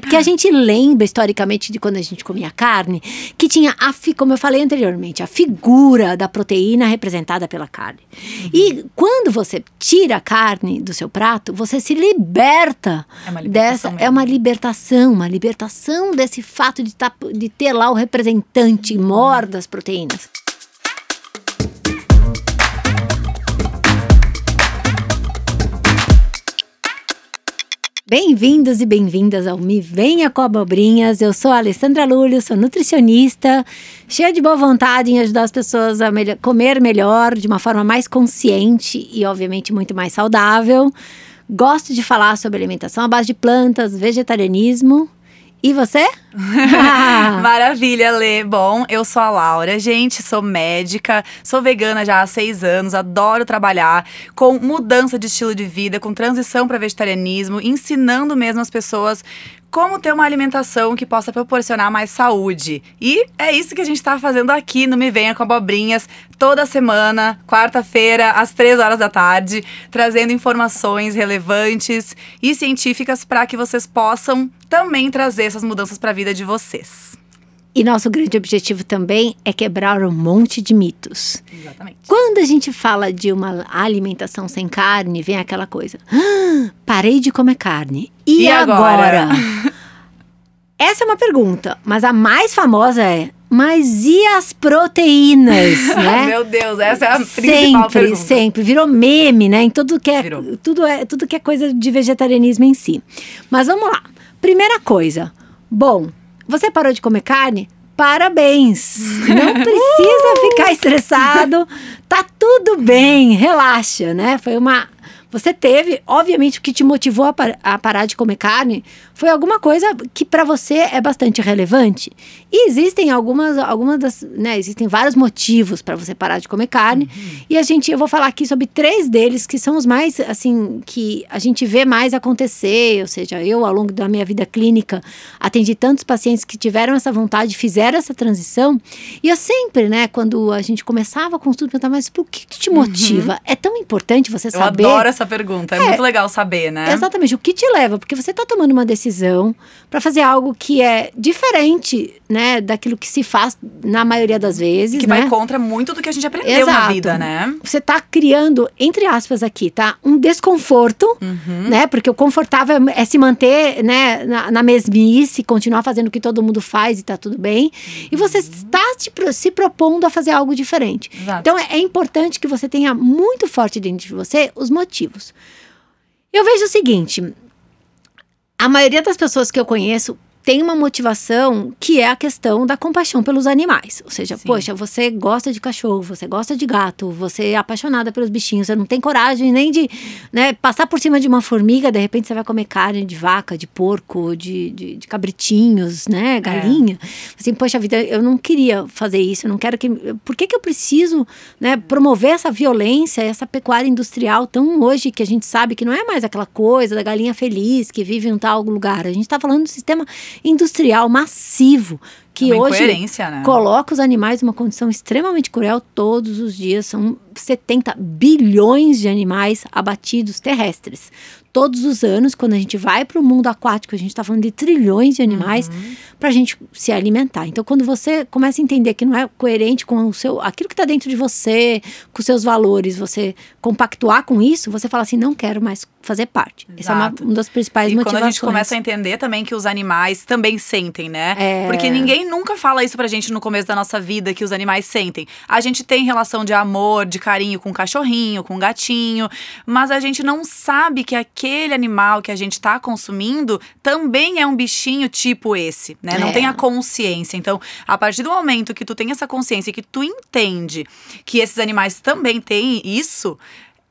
Porque a gente lembra historicamente de quando a gente comia carne, que tinha, a, como eu falei anteriormente, a figura da proteína representada pela carne. Uhum. E quando você tira a carne do seu prato, você se liberta é dessa. Mesmo. É uma libertação, uma libertação desse fato de, tá, de ter lá o representante mor das proteínas. Bem-vindos e bem-vindas ao Me Venha com Abobrinhas. Eu sou a Alessandra Lúlio, sou nutricionista, cheia de boa vontade em ajudar as pessoas a melhor, comer melhor, de uma forma mais consciente e, obviamente, muito mais saudável. Gosto de falar sobre alimentação à base de plantas, vegetarianismo e você? Maravilha, Lê. Bom, eu sou a Laura, gente, sou médica, sou vegana já há seis anos, adoro trabalhar com mudança de estilo de vida, com transição para vegetarianismo, ensinando mesmo as pessoas como ter uma alimentação que possa proporcionar mais saúde. E é isso que a gente está fazendo aqui no Me Venha com Abobrinhas, toda semana, quarta-feira, às três horas da tarde, trazendo informações relevantes e científicas para que vocês possam também trazer essas mudanças para a vida de vocês. E nosso grande objetivo também é quebrar um monte de mitos. Exatamente. Quando a gente fala de uma alimentação sem carne, vem aquela coisa: ah, parei de comer carne. E, e agora? agora? Essa é uma pergunta, mas a mais famosa é: mas e as proteínas, né? Meu Deus, essa é a principal sempre, pergunta. Sempre, virou meme, né? Em tudo que é, tudo é, tudo que é coisa de vegetarianismo em si. Mas vamos lá. Primeira coisa. Bom, você parou de comer carne? Parabéns! Não precisa ficar estressado. Tá tudo bem, relaxa, né? Foi uma você teve, obviamente, o que te motivou a, par a parar de comer carne foi alguma coisa que para você é bastante relevante. E existem algumas, algumas das, né, existem vários motivos para você parar de comer carne. Uhum. E a gente, eu vou falar aqui sobre três deles que são os mais, assim, que a gente vê mais acontecer. Ou seja, eu ao longo da minha vida clínica atendi tantos pacientes que tiveram essa vontade, fizeram essa transição. E eu sempre, né, quando a gente começava com tudo, perguntava, mas por que, que te motiva? Uhum. É tão importante você saber. Eu adoro essa pergunta, é, é muito legal saber, né? Exatamente, o que te leva? Porque você está tomando uma decisão para fazer algo que é diferente né, daquilo que se faz na maioria das vezes. Que né? vai contra muito do que a gente aprendeu Exato. na vida, né? Você está criando, entre aspas aqui, tá? Um desconforto, uhum. né? Porque o confortável é se manter, né, na, na mesmice, continuar fazendo o que todo mundo faz e tá tudo bem. Uhum. E você está te, se propondo a fazer algo diferente. Exato. Então é, é importante que você tenha muito forte dentro de você os motivos. Eu vejo o seguinte: a maioria das pessoas que eu conheço tem uma motivação que é a questão da compaixão pelos animais. Ou seja, Sim. poxa, você gosta de cachorro, você gosta de gato, você é apaixonada pelos bichinhos, você não tem coragem nem de né, passar por cima de uma formiga, de repente você vai comer carne de vaca, de porco, de, de, de cabritinhos, né, é. galinha. É. Assim, poxa vida, eu não queria fazer isso, eu não quero que. Por que, que eu preciso né, promover essa violência, essa pecuária industrial tão hoje que a gente sabe que não é mais aquela coisa da galinha feliz que vive em tal lugar? A gente está falando do sistema industrial massivo que é hoje né? coloca os animais numa condição extremamente cruel todos os dias. São 70 bilhões de animais abatidos terrestres todos os anos, quando a gente vai para o mundo aquático, a gente está falando de trilhões de animais uhum. para a gente se alimentar. Então, quando você começa a entender que não é coerente com o seu, aquilo que está dentro de você, com os seus valores, você compactuar com isso, você fala assim, não quero mais fazer parte. Exato. Essa é uma, uma das principais e motivações. quando a gente começa a entender também que os animais também sentem, né? É... Porque ninguém nunca fala isso pra gente no começo da nossa vida, que os animais sentem. A gente tem relação de amor, de carinho com o cachorrinho, com o gatinho, mas a gente não sabe que aquele animal que a gente está consumindo também é um bichinho tipo esse, né? Não é. tem a consciência. Então, a partir do momento que tu tem essa consciência, que tu entende que esses animais também têm isso,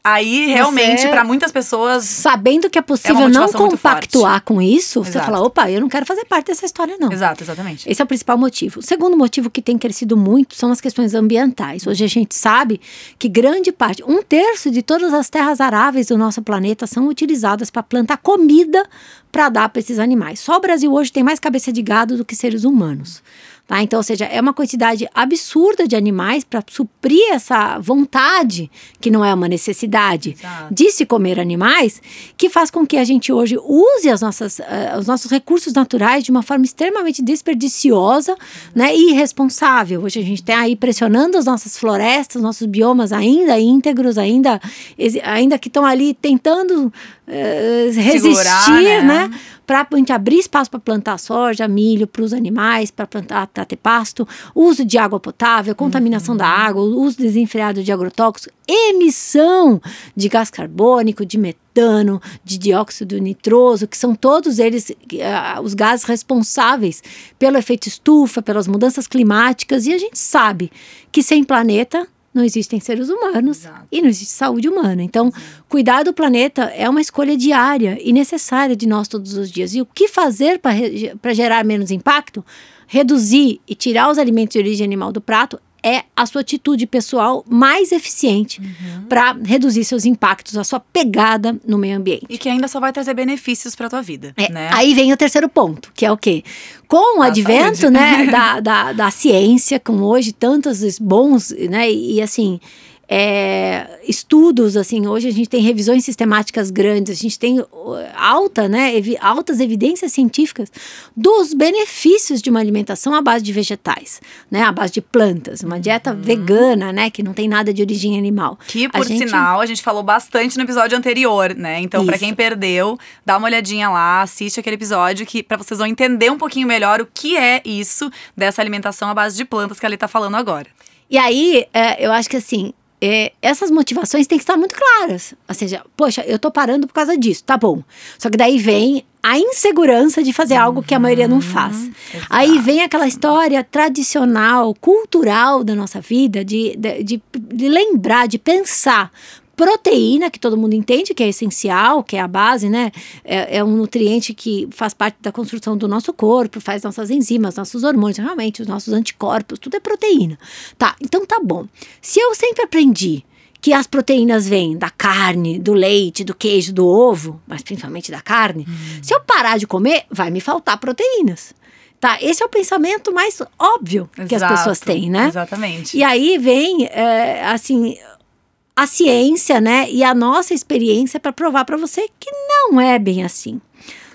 Aí, realmente, para muitas pessoas. Sabendo que é possível é não compactuar com isso, Exato. você fala: opa, eu não quero fazer parte dessa história, não. Exato, exatamente. Esse é o principal motivo. O segundo motivo que tem crescido muito são as questões ambientais. Hoje a gente sabe que grande parte, um terço de todas as terras aráveis do nosso planeta são utilizadas para plantar comida para dar para esses animais. Só o Brasil hoje tem mais cabeça de gado do que seres humanos. Tá? Então, ou seja, é uma quantidade absurda de animais para suprir essa vontade, que não é uma necessidade, Exato. de se comer animais, que faz com que a gente hoje use as nossas, uh, os nossos recursos naturais de uma forma extremamente desperdiciosa né, e irresponsável. Hoje a gente tem aí pressionando as nossas florestas, nossos biomas ainda íntegros, ainda, ainda que estão ali tentando uh, resistir, Segurar, né? né? Para a gente abrir espaço para plantar soja, milho para os animais, para plantar, para ter pasto, uso de água potável, contaminação uhum. da água, uso desenfreado de agrotóxicos, emissão de gás carbônico, de metano, de dióxido nitroso, que são todos eles uh, os gases responsáveis pelo efeito estufa, pelas mudanças climáticas, e a gente sabe que sem planeta não existem seres humanos Exato. e não existe saúde humana. Então, cuidar do planeta é uma escolha diária e necessária de nós todos os dias. E o que fazer para gerar menos impacto? Reduzir e tirar os alimentos de origem animal do prato é a sua atitude pessoal mais eficiente uhum. para reduzir seus impactos, a sua pegada no meio ambiente. E que ainda só vai trazer benefícios para tua vida. É, né? Aí vem o terceiro ponto, que é o quê? Com o a advento né, da, da, da ciência, com hoje tantos bons, né, e assim é, estudos, assim, hoje a gente tem revisões sistemáticas grandes, a gente tem uh, alta, né, evi altas evidências científicas dos benefícios de uma alimentação à base de vegetais, né, à base de plantas, uma dieta uhum. vegana, né, que não tem nada de origem animal. Que, por a gente... sinal, a gente falou bastante no episódio anterior, né, então para quem perdeu, dá uma olhadinha lá, assiste aquele episódio que para vocês vão entender um pouquinho melhor o que é isso dessa alimentação à base de plantas que ela está falando agora. E aí, é, eu acho que assim, é, essas motivações têm que estar muito claras. Ou seja, poxa, eu tô parando por causa disso, tá bom. Só que daí vem a insegurança de fazer algo que a maioria não faz. Uhum, Aí vem aquela história tradicional, cultural da nossa vida, de, de, de lembrar, de pensar proteína, que todo mundo entende que é essencial, que é a base, né? É, é, um nutriente que faz parte da construção do nosso corpo, faz nossas enzimas, nossos hormônios, realmente, os nossos anticorpos, tudo é proteína. Tá, então tá bom. Se eu sempre aprendi que as proteínas vêm da carne, do leite, do queijo, do ovo, mas principalmente da carne, hum. se eu parar de comer, vai me faltar proteínas. Tá, esse é o pensamento mais óbvio Exato, que as pessoas têm, né? Exatamente. E aí vem, é, assim, a ciência, né, e a nossa experiência para provar para você que não é bem assim.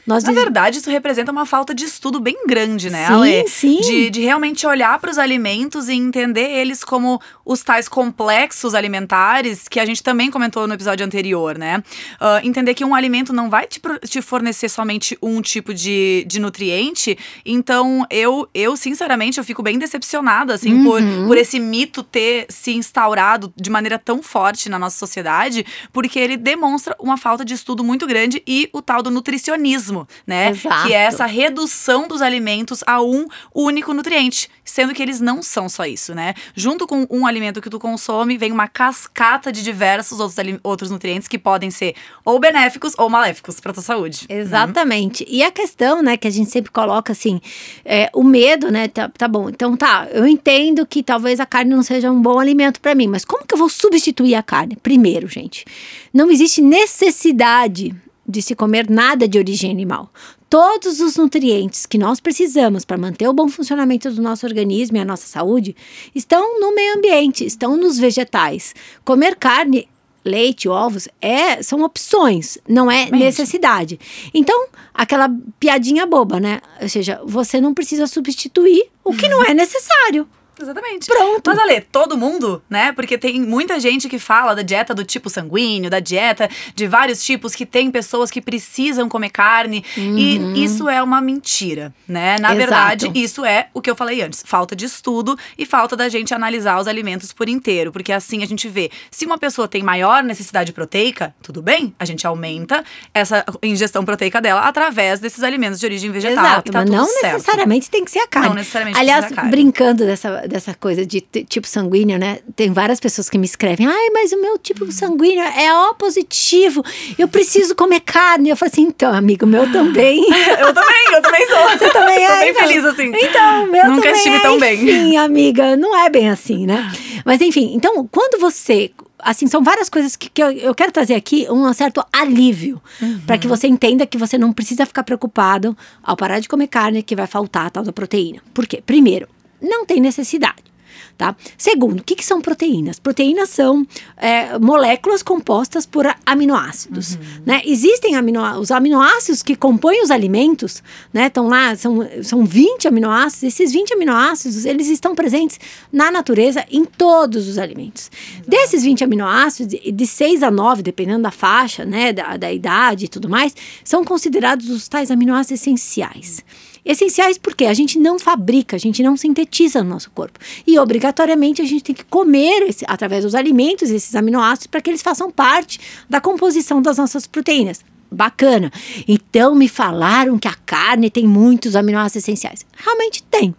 Nós Na verdade, isso representa uma falta de estudo bem grande, né, sim, Ale? Sim. De, de realmente olhar para os alimentos e entender eles como os tais complexos alimentares que a gente também comentou no episódio anterior, né? Uh, entender que um alimento não vai te, te fornecer somente um tipo de, de nutriente. Então, eu, eu, sinceramente, eu fico bem decepcionada, assim, uhum. por, por esse mito ter se instaurado de maneira tão forte na nossa sociedade, porque ele demonstra uma falta de estudo muito grande e o tal do nutricionismo né? Exato. Que é essa redução dos alimentos a um único nutriente, sendo que eles não são só isso, né? Junto com um alimento que tu consome, vem uma cascata de diversos outros, outros nutrientes que podem ser ou benéficos ou maléficos para tua saúde. Exatamente. Uhum. E a questão, né, que a gente sempre coloca assim, é, o medo, né? Tá, tá bom, então tá, eu entendo que talvez a carne não seja um bom alimento para mim, mas como que eu vou substituir a carne? Primeiro, gente, não existe necessidade de se comer nada de origem animal. Todos os nutrientes que nós precisamos para manter o bom funcionamento do nosso organismo e a nossa saúde estão no meio ambiente, estão nos vegetais. Comer carne leite, ovos, é, são opções, não é Mente. necessidade. Então, aquela piadinha boba, né? Ou seja, você não precisa substituir o que não é necessário. Exatamente. Pronto. Mas, Ale, todo mundo, né? Porque tem muita gente que fala da dieta do tipo sanguíneo, da dieta de vários tipos, que tem pessoas que precisam comer carne. Uhum. E isso é uma mentira, né? Na Exato. verdade, isso é o que eu falei antes: falta de estudo e falta da gente analisar os alimentos por inteiro. Porque assim a gente vê, se uma pessoa tem maior necessidade proteica, tudo bem, a gente aumenta essa ingestão proteica dela através desses alimentos de origem vegetal. Exato, tá mas não certo. necessariamente tem que ser a carne. Não necessariamente Aliás, tem que ser a carne. brincando dessa dessa coisa de tipo sanguíneo, né? Tem várias pessoas que me escrevem: ai, mas o meu tipo sanguíneo é O positivo, eu preciso comer carne. Eu falo assim: então, amigo, meu também. eu também, eu também sou. Você também é? Tô bem então. feliz assim. Então, meu Nunca também estive é, tão bem. Enfim, amiga, não é bem assim, né? Mas enfim, então, quando você assim, são várias coisas que, que eu, eu, quero trazer aqui um certo alívio. Uhum. para que você entenda que você não precisa ficar preocupado ao parar de comer carne que vai faltar a tal da proteína. Por quê? Primeiro, não tem necessidade. Tá? Segundo, o que, que são proteínas? Proteínas são é, moléculas compostas por aminoácidos. Uhum. Né? Existem amino, os aminoácidos que compõem os alimentos, né? Estão lá, são, são 20 aminoácidos. Esses 20 aminoácidos, eles estão presentes na natureza em todos os alimentos. Exato. Desses 20 aminoácidos, de 6 a 9, dependendo da faixa, né, da, da idade e tudo mais, são considerados os tais aminoácidos essenciais. Essenciais porque a gente não fabrica, a gente não sintetiza no nosso corpo. E obrigatoriamente a gente tem que comer esse, através dos alimentos esses aminoácidos para que eles façam parte da composição das nossas proteínas. Bacana. Então me falaram que a carne tem muitos aminoácidos essenciais. Realmente tem.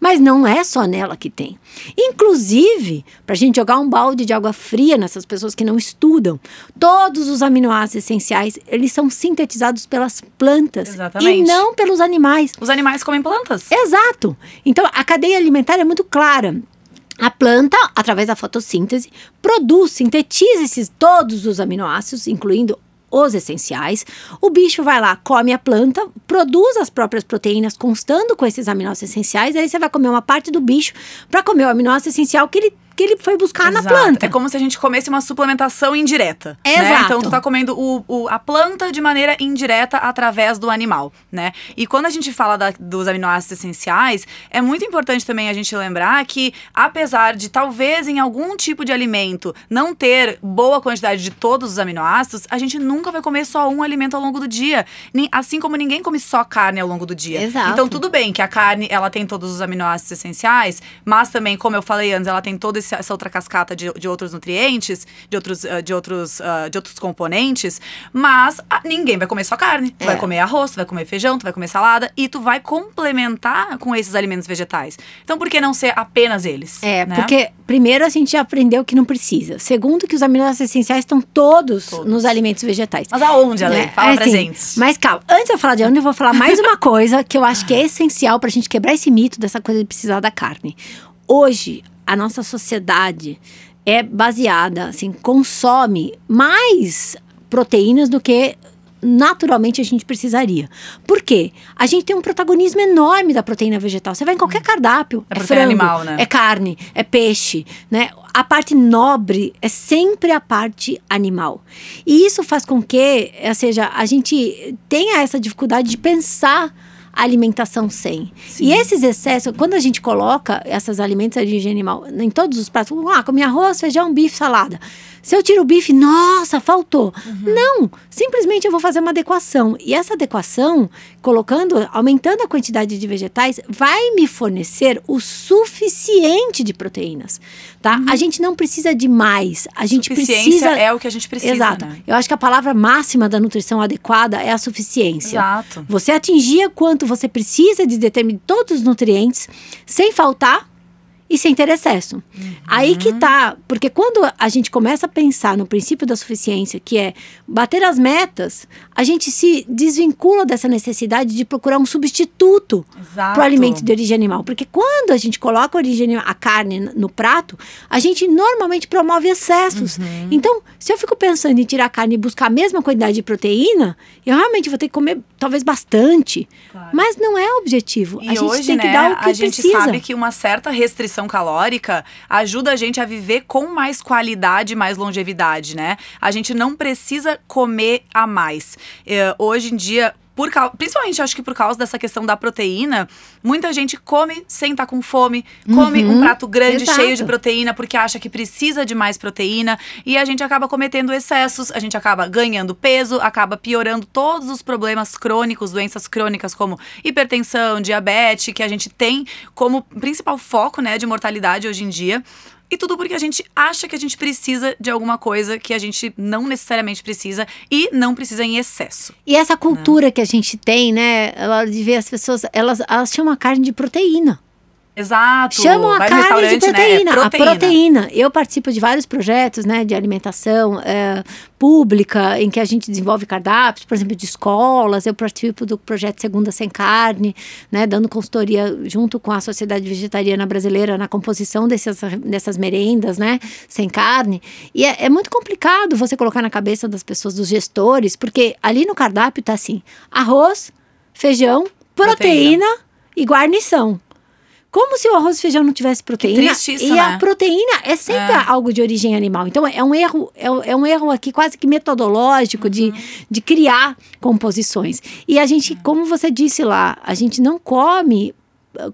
Mas não é só nela que tem. Inclusive, para a gente jogar um balde de água fria nessas pessoas que não estudam, todos os aminoácidos essenciais, eles são sintetizados pelas plantas Exatamente. e não pelos animais. Os animais comem plantas. Exato. Então, a cadeia alimentar é muito clara. A planta, através da fotossíntese, produz, sintetiza esses todos os aminoácidos, incluindo os essenciais. O bicho vai lá, come a planta, produz as próprias proteínas, constando com esses aminoácidos essenciais. Aí você vai comer uma parte do bicho para comer o aminoácido essencial que ele que ele foi buscar Exato. na planta. É como se a gente comesse uma suplementação indireta. Exato. Né? Então tu tá comendo o, o, a planta de maneira indireta através do animal, né? E quando a gente fala da, dos aminoácidos essenciais, é muito importante também a gente lembrar que, apesar de talvez em algum tipo de alimento não ter boa quantidade de todos os aminoácidos, a gente nunca vai comer só um alimento ao longo do dia. Assim como ninguém come só carne ao longo do dia. Exato. Então tudo bem que a carne ela tem todos os aminoácidos essenciais, mas também, como eu falei antes, ela tem todo esse essa outra cascata de, de outros nutrientes, de outros, uh, de, outros, uh, de outros componentes, mas uh, ninguém vai comer só carne. Tu é. vai comer arroz, tu vai comer feijão, tu vai comer salada e tu vai complementar com esses alimentos vegetais. Então, por que não ser apenas eles? É, né? porque primeiro a gente aprendeu que não precisa. Segundo, que os aminoácidos essenciais estão todos, todos. nos alimentos vegetais. Mas aonde, Ale? Né? Fala é, pra assim, gente. Mas calma, antes de eu falar de onde, eu vou falar mais uma coisa que eu acho que é essencial pra gente quebrar esse mito dessa coisa de precisar da carne. Hoje, a nossa sociedade é baseada, assim, consome mais proteínas do que naturalmente a gente precisaria. Por quê? A gente tem um protagonismo enorme da proteína vegetal. Você vai em qualquer cardápio, é, é frango, animal, né? é carne, é peixe, né? A parte nobre é sempre a parte animal. E isso faz com que, ou seja, a gente tenha essa dificuldade de pensar alimentação sem. Sim. E esses excessos, quando a gente coloca esses alimentos de origem animal em todos os pratos, ah, comi arroz, feijão, bife, salada. Se eu tiro o bife, nossa, faltou. Uhum. Não, simplesmente eu vou fazer uma adequação. E essa adequação, colocando, aumentando a quantidade de vegetais, vai me fornecer o suficiente de proteínas, tá? Uhum. A gente não precisa de mais. A gente suficiência precisa é o que a gente precisa. Exato. Né? Eu acho que a palavra máxima da nutrição adequada é a suficiência. Exato. Você atingir quanto você precisa de determinar todos os nutrientes sem faltar e sem ter excesso. Uhum. Aí que tá, porque quando a gente começa a pensar no princípio da suficiência, que é bater as metas, a gente se desvincula dessa necessidade de procurar um substituto para o alimento de origem animal. Porque quando a gente coloca a, origem, a carne no prato, a gente normalmente promove excessos. Uhum. Então, se eu fico pensando em tirar a carne e buscar a mesma quantidade de proteína, eu realmente vou ter que comer talvez bastante. Claro. Mas não é o objetivo. E a gente hoje, tem né, que dar o que a gente precisa. sabe que uma certa restrição calórica ajuda a gente a viver com mais qualidade, mais longevidade, né? A gente não precisa comer a mais. Uh, hoje em dia, por principalmente acho que por causa dessa questão da proteína, muita gente come sem estar tá com fome, come uhum, um prato grande exato. cheio de proteína porque acha que precisa de mais proteína e a gente acaba cometendo excessos, a gente acaba ganhando peso, acaba piorando todos os problemas crônicos, doenças crônicas como hipertensão, diabetes, que a gente tem como principal foco, né, de mortalidade hoje em dia. E tudo porque a gente acha que a gente precisa de alguma coisa que a gente não necessariamente precisa e não precisa em excesso. E essa cultura né? que a gente tem, né? Ela de ver as pessoas, elas, elas chamam a carne de proteína. Exato. Chamam a carne de proteína, né? é proteína, A proteína. Eu participo de vários projetos, né, de alimentação é, pública, em que a gente desenvolve cardápios, por exemplo, de escolas. Eu participo do projeto Segunda Sem Carne, né, dando consultoria junto com a Sociedade Vegetariana Brasileira na composição dessas, dessas merendas, né, sem carne. E é, é muito complicado você colocar na cabeça das pessoas, dos gestores, porque ali no cardápio tá assim: arroz, feijão, proteína. proteína. e guarnição. Como se o arroz e feijão não tivesse proteína. Que triste isso, e né? a proteína é sempre É. algo de origem animal. Então é um erro, é, é um erro aqui quase que metodológico de, de criar composições. E a gente, como você disse lá, a gente não come.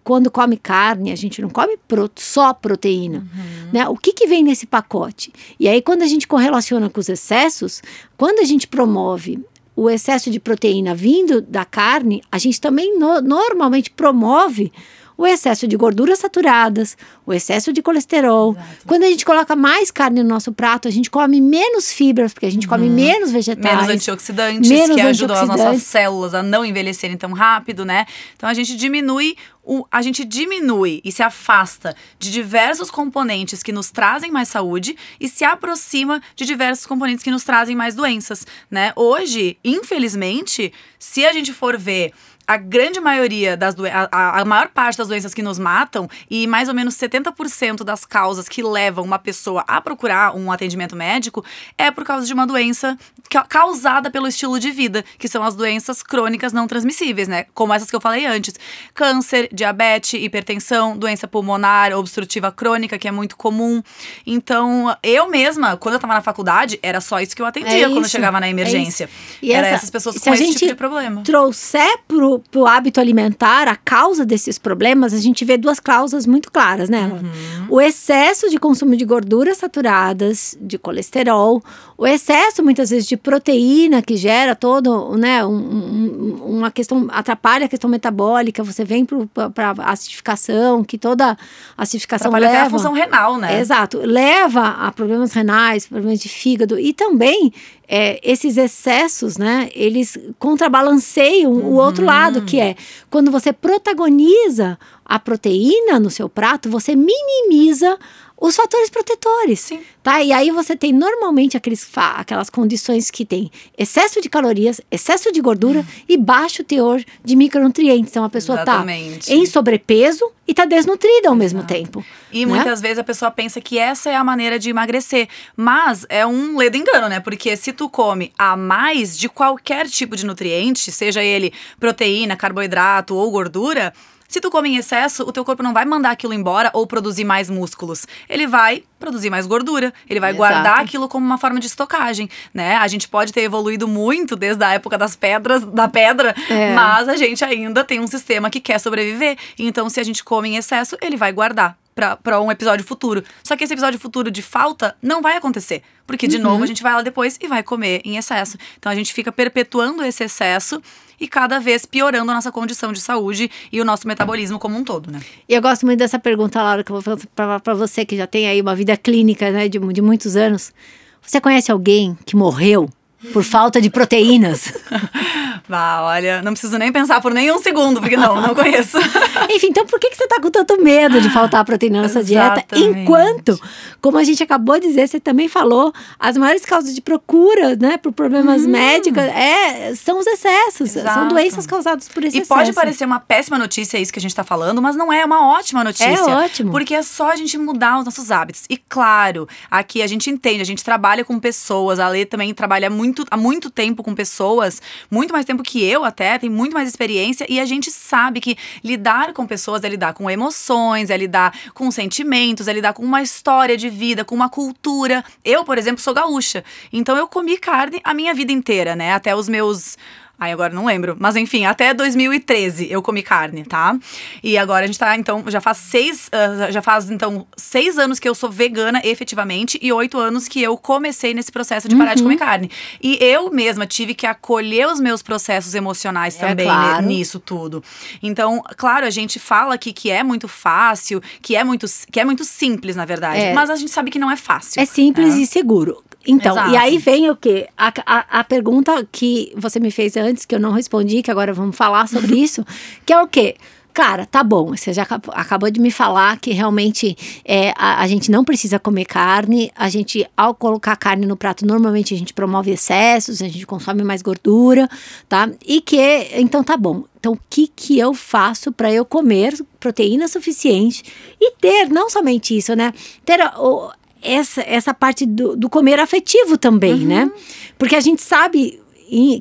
Quando come carne, a gente não come só proteína. Né? O que, que vem nesse pacote? E aí, quando a gente correlaciona com os excessos, quando a gente promove o excesso de proteína vindo da carne, a gente também no- normalmente promove o excesso de gorduras saturadas, o excesso de colesterol. Quando a gente coloca mais carne no nosso prato, a gente come menos fibras, porque a gente come menos vegetais. Menos antioxidantes, menos que ajudam as nossas células a não envelhecerem tão rápido, né? Então a gente diminui o, a gente diminui e se afasta de diversos componentes que nos trazem mais saúde e se aproxima de diversos componentes que nos trazem mais doenças, né? Hoje, infelizmente, se a gente for ver a grande maioria das doenças, a, maior parte das doenças que nos matam e mais ou menos 70% das causas que levam uma pessoa a procurar um atendimento médico é por causa de uma doença ca- causada pelo estilo de vida, que são as doenças crônicas não transmissíveis, né? Como essas que eu falei antes: câncer, diabetes, hipertensão, doença pulmonar, obstrutiva crônica, que é muito comum. Então, eu mesma, quando eu tava na faculdade, era só isso que eu atendia É quando eu chegava na é emergência. E era essa- essas pessoas com esse tipo de problema. trouxer pro, pro hábito alimentar a causa desses problemas, a gente vê duas causas muito claras, né? Uhum. O excesso de consumo de gorduras saturadas, de colesterol, o excesso muitas vezes de proteína que gera todo, né, um- um- uma questão atrapalha a questão metabólica, você vem para acidificação, que toda acidificação Trabalha até leva a função renal, né? Exato. Leva a problemas renais, problemas de fígado e também é, esses excessos, né? Eles contrabalanceiam o outro lado, que é quando você protagoniza a proteína no seu prato, você minimiza os fatores protetores. Sim. Tá? E aí você tem normalmente aqueles, aquelas condições que tem excesso de calorias, excesso de gordura e baixo teor de micronutrientes. Então a pessoa Exatamente. está em sobrepeso e está desnutrida ao mesmo tempo. E né? muitas vezes a pessoa pensa que essa é a maneira de emagrecer. Mas é um ledo engano, né? Porque se tu come a mais de qualquer tipo de nutriente, seja ele proteína, carboidrato ou gordura, se tu come em excesso, o teu corpo não vai mandar aquilo embora ou produzir mais músculos. Ele vai produzir mais gordura, ele vai Exato. guardar aquilo como uma forma de estocagem, né? A gente pode ter evoluído muito desde a época das pedras, da pedra, É. mas a gente ainda tem um sistema que quer sobreviver. Então, se a gente come em excesso, ele vai guardar para um episódio futuro. Só que esse episódio futuro de falta não vai acontecer. Porque, de Uhum. novo, a gente vai lá depois e vai comer em excesso. Então, a gente fica perpetuando esse excesso e cada vez piorando a nossa condição de saúde e o nosso metabolismo como um todo, né? E eu gosto muito dessa pergunta, Laura, que eu vou fazer pra, pra você que já tem aí uma vida clínica, né, de, de muitos anos. Você conhece alguém que morreu por falta de proteínas? Vá, olha, não preciso nem pensar por nem um segundo, porque não, não conheço. Enfim, então por que, que você tá com tanto medo de faltar proteína na sua dieta? Enquanto, como a gente acabou de dizer, você também falou, as maiores causas de procura, né, por problemas médicos, é, são os excessos. São. Exato. doenças causadas por esse E excesso. pode parecer uma péssima notícia isso que a gente tá falando, mas não é uma ótima notícia. É ótimo. Porque é só a gente mudar os nossos hábitos. E claro, aqui a gente entende, a gente trabalha com pessoas, a Lê também trabalha muito, há muito tempo com pessoas, muito mais tempo que eu até, tem muito mais experiência, e a gente sabe que lidar com pessoas é lidar com emoções, é lidar com sentimentos, é lidar com uma história de vida, com uma cultura. Eu, por exemplo, sou gaúcha, então eu comi carne a minha vida inteira, né? Até os meus Ai, agora não lembro. Mas enfim, até 2013 eu comi carne, tá? E agora a gente tá, então, já faz seis. ah, já faz, então, seis anos que eu sou vegana efetivamente e oito anos que eu comecei nesse processo de parar de Uhum. comer carne. E eu mesma tive que acolher os meus processos emocionais É, também claro. né, nisso tudo. Então, claro, a gente fala aqui que é muito fácil, que é muito, que é muito simples, na verdade. É. Mas a gente sabe que não é fácil. É simples É. e seguro. Então, Exato. e aí vem o quê? A, a, a pergunta que você me fez antes, que eu não respondi, que agora vamos falar sobre isso, que é o quê? Cara, tá bom, você já acab- acabou de me falar que realmente é, a, a gente não precisa comer carne, a gente, ao colocar carne no prato, normalmente a gente promove excessos, a gente consome mais gordura, tá? E que, então tá bom. Então, o que que eu faço para eu comer proteína suficiente e ter, não somente isso, né? Ter o, essa, essa parte do, do comer afetivo também, né? Porque a gente sabe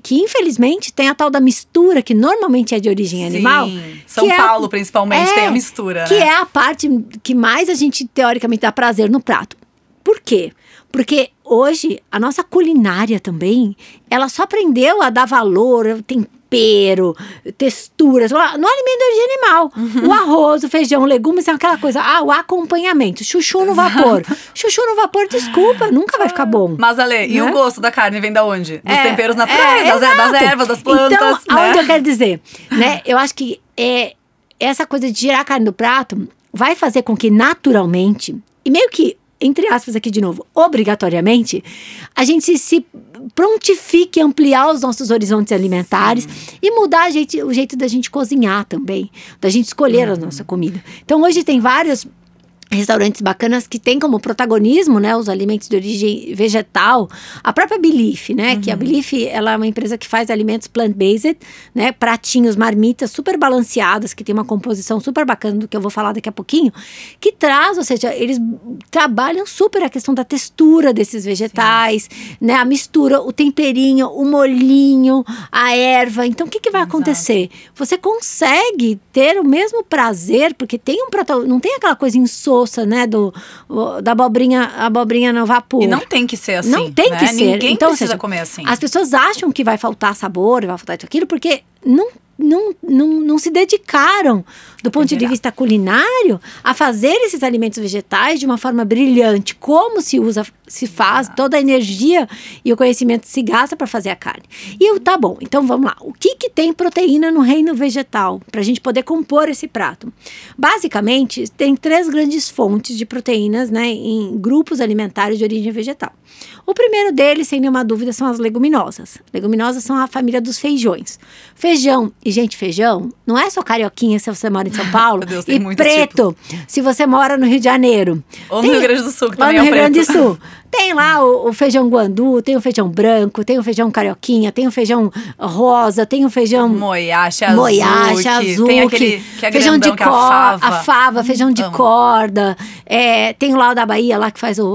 que infelizmente tem a tal da mistura, que normalmente é de origem Sim. animal. São é- Paulo, principalmente, é, tem a mistura. Que né? é a parte que mais a gente, teoricamente, dá prazer no prato. Por quê? Porque hoje a nossa culinária também, ela só aprendeu a dar valor, tempero, texturas, no alimento de origem animal. Uhum. O arroz, o feijão, legumes, são aquela coisa. Ah, o acompanhamento, chuchu no vapor. chuchu no vapor, desculpa, nunca vai ficar bom. Mas, Ale, e Né? o gosto da carne vem da onde? Dos É, temperos naturais, é, das, das exato. ervas, das plantas, Então, né? aonde eu quero dizer, né? Eu acho que é essa coisa de tirar a carne do prato vai fazer com que naturalmente e meio que entre aspas aqui de novo, obrigatoriamente, a gente se prontifique a ampliar os nossos horizontes alimentares e mudar a gente- o jeito da gente cozinhar também, da gente escolher Uhum. a nossa comida. Então hoje tem vários restaurantes bacanas que têm como protagonismo, né, os alimentos de origem vegetal. A própria Belief, né, que a Belief, ela é uma empresa que faz alimentos plant-based, né, pratinhos, marmitas super balanceadas, que tem uma composição super bacana do que eu vou falar daqui a pouquinho, que traz, ou seja, eles trabalham super a questão da textura desses vegetais, né, a mistura, o temperinho, o molhinho, a erva. Então, o que, que vai acontecer? Você consegue ter o mesmo prazer, porque tem um não tem aquela coisa insossa, né, do, da abobrinha, abobrinha no vapor. E não tem que ser assim. Não tem né? que ser. Ninguém Então, precisa seja, comer assim. As pessoas acham que vai faltar sabor, vai faltar isso aquilo, porque não, não, não, não se dedicaram, do ponto de vista culinário, a fazer esses alimentos vegetais de uma forma brilhante, como se usa, se faz, toda a energia e o conhecimento se gasta para fazer a carne. E eu, tá bom, então vamos lá. O que, que tem proteína no reino vegetal, para a gente poder compor esse prato? Basicamente, tem três grandes fontes de proteínas né, em grupos alimentares de origem vegetal. O primeiro deles, sem nenhuma dúvida, são as leguminosas. Leguminosas são a família dos feijões. Feijão, e gente, feijão não é só carioquinha se você mora em São Paulo, Meu Deus, tem e preto se você mora no Rio de Janeiro. Ou no Rio Grande do Sul, que também no é o Rio Grande do. Sul. Tem lá o, o feijão guandu, tem o feijão branco, tem o feijão carioquinha, tem o feijão rosa, tem o feijão Moiache, azul. Moiache, azul, Tem aquele que é feijão de grandão, que é a fava. a fava, feijão de amo. corda. É, tem lá o da Bahia lá que faz o, o,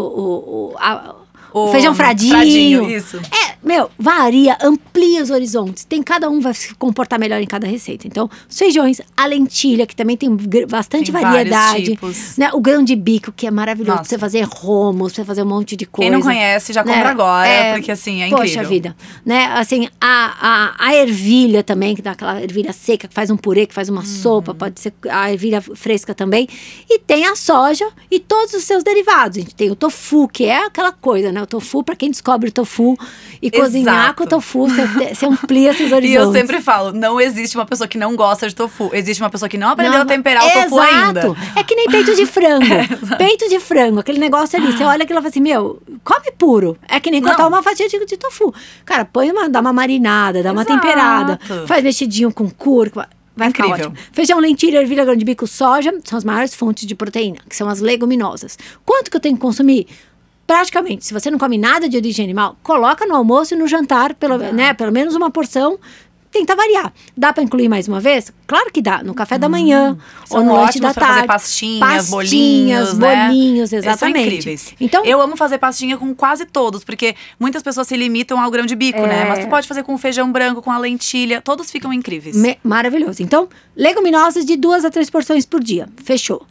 o, a- o feijão fradinho. fradinho, isso. É, meu, varia, amplia os horizontes. Tem cada um vai se comportar melhor em cada receita. Então, os feijões, a lentilha, que também tem bastante Tem variedade. tipos. Né? O grão de bico, que é maravilhoso. Pra você fazer romos, pra você fazer um monte de coisa. Quem não conhece, já compra né? agora, É, porque assim, é Poxa incrível. vida. Né? Assim, a, a, a ervilha também, que dá aquela ervilha seca, que faz um purê, que faz uma sopa, pode ser a ervilha fresca também. E tem a soja e todos os seus derivados. A gente tem o tofu, que é aquela coisa, né? Tofu, pra quem descobre o tofu e cozinhar Exato. com o tofu, você, você amplia seus E horizontes. eu sempre falo, não existe uma pessoa que não gosta de tofu. Existe uma pessoa que não aprendeu Não, a temperar o tofu exato. ainda. É que nem peito de frango. peito de frango, aquele negócio ali. Você olha aquilo e fala assim, meu, come puro. É que nem cortar uma fatia de, de tofu. Cara, põe uma, dá uma marinada, dá uma Exato. temperada. Faz mexidinho com cúrcuma. Vai ficar Incrível. ótimo. Feijão, lentilha, ervilha, grão de bico, soja são as maiores fontes de proteína, que são as leguminosas. Quanto que eu tenho que consumir? Praticamente, se você não come nada de origem animal, coloca no almoço e no jantar, pelo, né, pelo menos uma porção. Tenta variar. Dá pra incluir mais uma vez? Claro que dá. No café da manhã São ou no lanche da pra fazer tarde. pastinhas, Pastinhas, bolinhos, né? bolinhos, Eles são exatamente. incríveis. Então, eu amo fazer pastinha com quase todos, porque muitas pessoas se limitam ao grão de bico, né? É. Mas tu pode fazer com feijão branco, com a lentilha, todos ficam incríveis. Me- maravilhoso. Então, leguminosas de duas a três porções por dia. Fechou.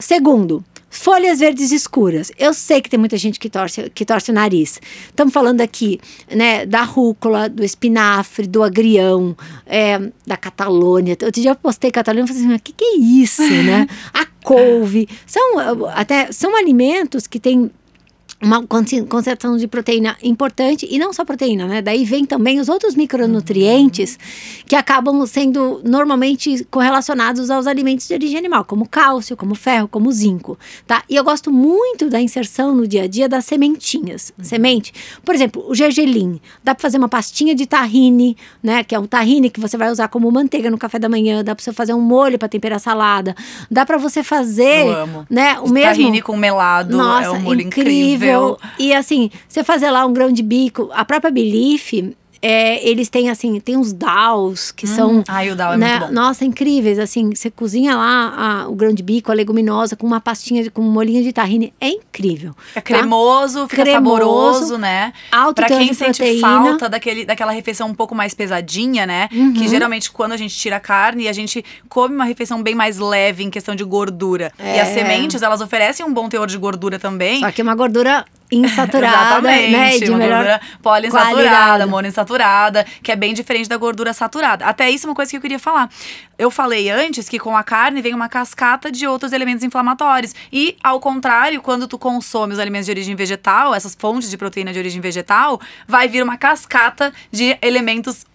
Segundo, folhas verdes escuras. Eu sei que tem muita gente que torce, que torce o nariz. Estamos falando aqui, né, da rúcula, do espinafre, do agrião, é, da Catalônia. Outro dia eu postei Catalônia e falei assim, o que, que é isso, né? A couve. São, ah, até, são alimentos que têm uma conce- concentração de proteína importante e não só proteína, né? Daí vem também os outros micronutrientes que acabam sendo normalmente correlacionados aos alimentos de origem animal, como cálcio, como ferro, como zinco, tá? E eu gosto muito da inserção no dia a dia das sementinhas. Semente, por exemplo, o gergelim, dá para fazer uma pastinha de tahine, né, que é um tahine que você vai usar como manteiga no café da manhã, dá para você fazer um molho para temperar salada, dá para você fazer, Eu amo. né, o De mesmo Tahine com melado nossa, é um molho incrível. incrível. E assim, você fazer lá um grão de bico, a própria Belief, é, eles têm assim, tem uns DAOs que hum. são. Ai, o DAO é né, muito bom. Nossa, incríveis. Assim, você cozinha lá a, o grão de bico, a leguminosa, com uma pastinha, com um molinho de tahine. É incrível. É tá? cremoso, fica cremoso, saboroso, né? Alto pra quem sente proteína. falta daquele, daquela refeição um pouco mais pesadinha, né? Uhum. Que geralmente quando a gente tira a carne, a gente come uma refeição bem mais leve em questão de gordura. É. E as é. sementes, elas oferecem um bom teor de gordura também. Só que uma gordura insaturada, né? De uma melhor gordura poliinsaturada, monoinsaturada, que é bem diferente da gordura saturada. Até isso é uma coisa que eu queria falar. Eu falei antes que com a carne vem uma cascata de outros elementos inflamatórios. E, ao contrário, quando tu consome os alimentos de origem vegetal, essas fontes de proteína de origem vegetal, vai vir uma cascata de elementos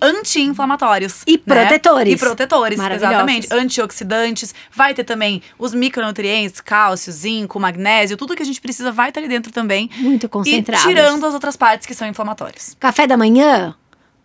anti-inflamatórios. E né? protetores. E protetores, exatamente. Antioxidantes. Vai ter também os micronutrientes, cálcio, zinco, magnésio, tudo que a gente precisa vai estar ali dentro também. Muito concentrado. E tirando as outras partes que são inflamatórias. Café da manhã,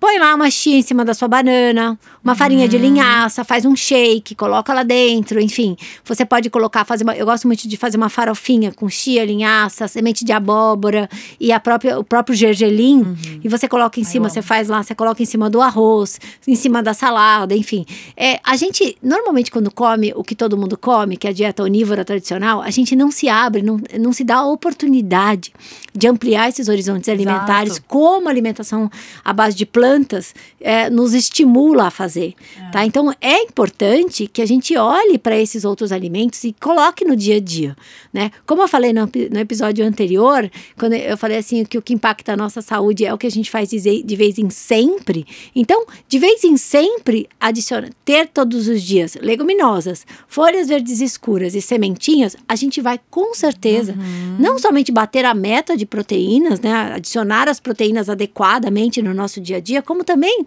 Põe lá uma chia em cima da sua banana, uma farinha de uhum. linhaça, faz um shake, coloca lá dentro, enfim. Você pode colocar, fazer uma, eu gosto muito de fazer uma farofinha com chia, linhaça, semente de abóbora e a própria, o próprio gergelim. Uhum. E você coloca em cima, você faz lá, você coloca em cima do arroz, em cima da salada, enfim. É, a gente, normalmente, quando come o que todo mundo come, que é a dieta onívora tradicional, a gente não se abre, não, não se dá a oportunidade de ampliar esses horizontes alimentares, Exato. como alimentação à base de plantas plantas é, nos estimula a fazer, é. tá? Então é importante que a gente olhe para esses outros alimentos e coloque no dia a dia, né? Como eu falei no, no, episódio anterior, quando eu falei assim que o que impacta a nossa saúde é o que a gente faz de, de vez em sempre. Então, de vez em sempre, ter todos os dias leguminosas, folhas verdes escuras e sementinhas, a gente vai com certeza uhum. não somente bater a meta de proteínas, né? Adicionar as proteínas adequadamente no nosso dia a dia, como também